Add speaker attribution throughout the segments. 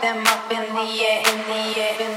Speaker 1: them up in the air, in the air.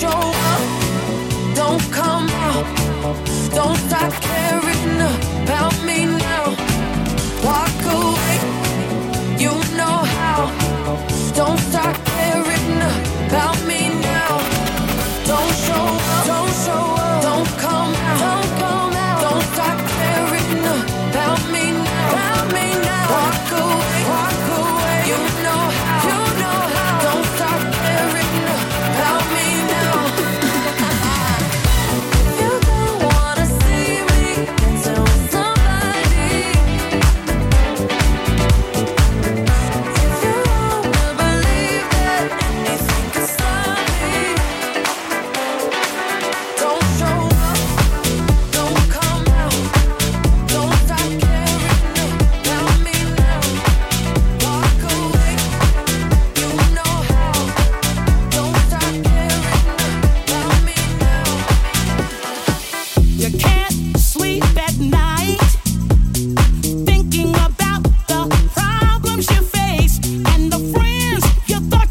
Speaker 2: show up, don't come out, don't
Speaker 3: stop caring.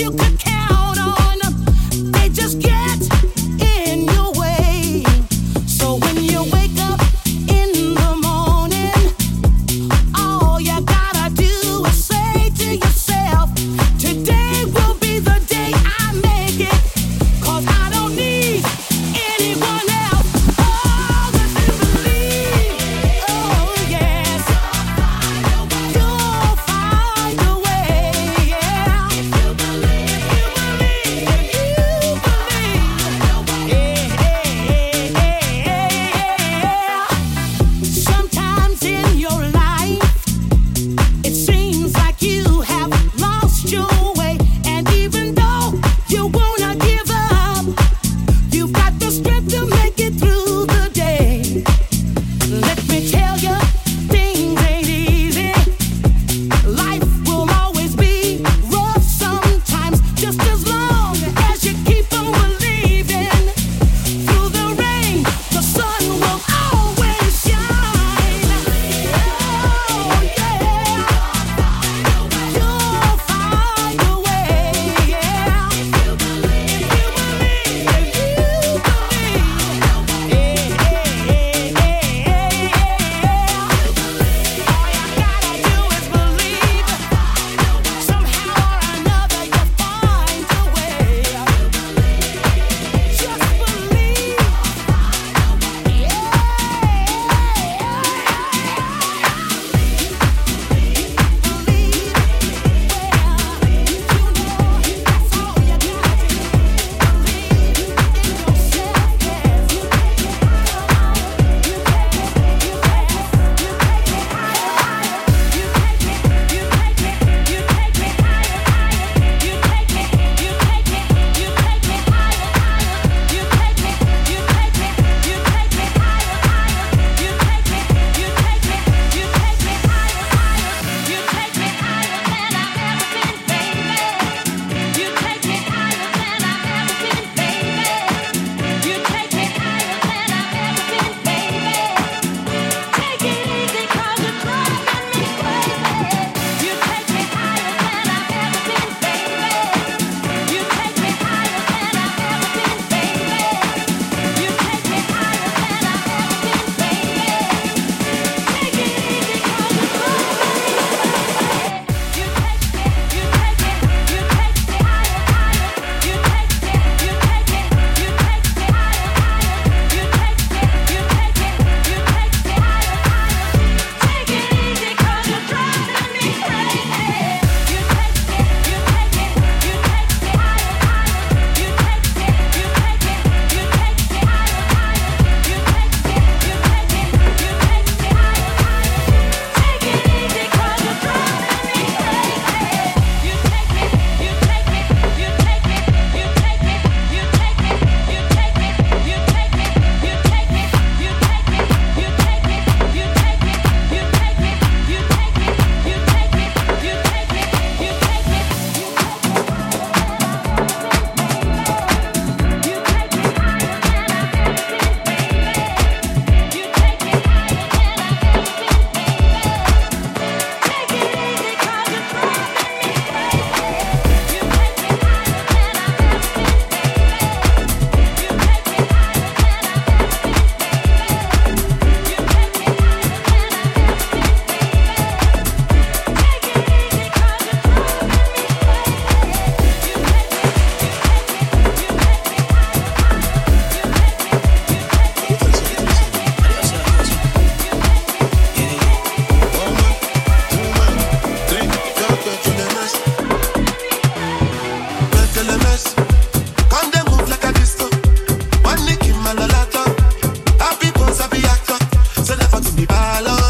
Speaker 3: you
Speaker 4: could calor.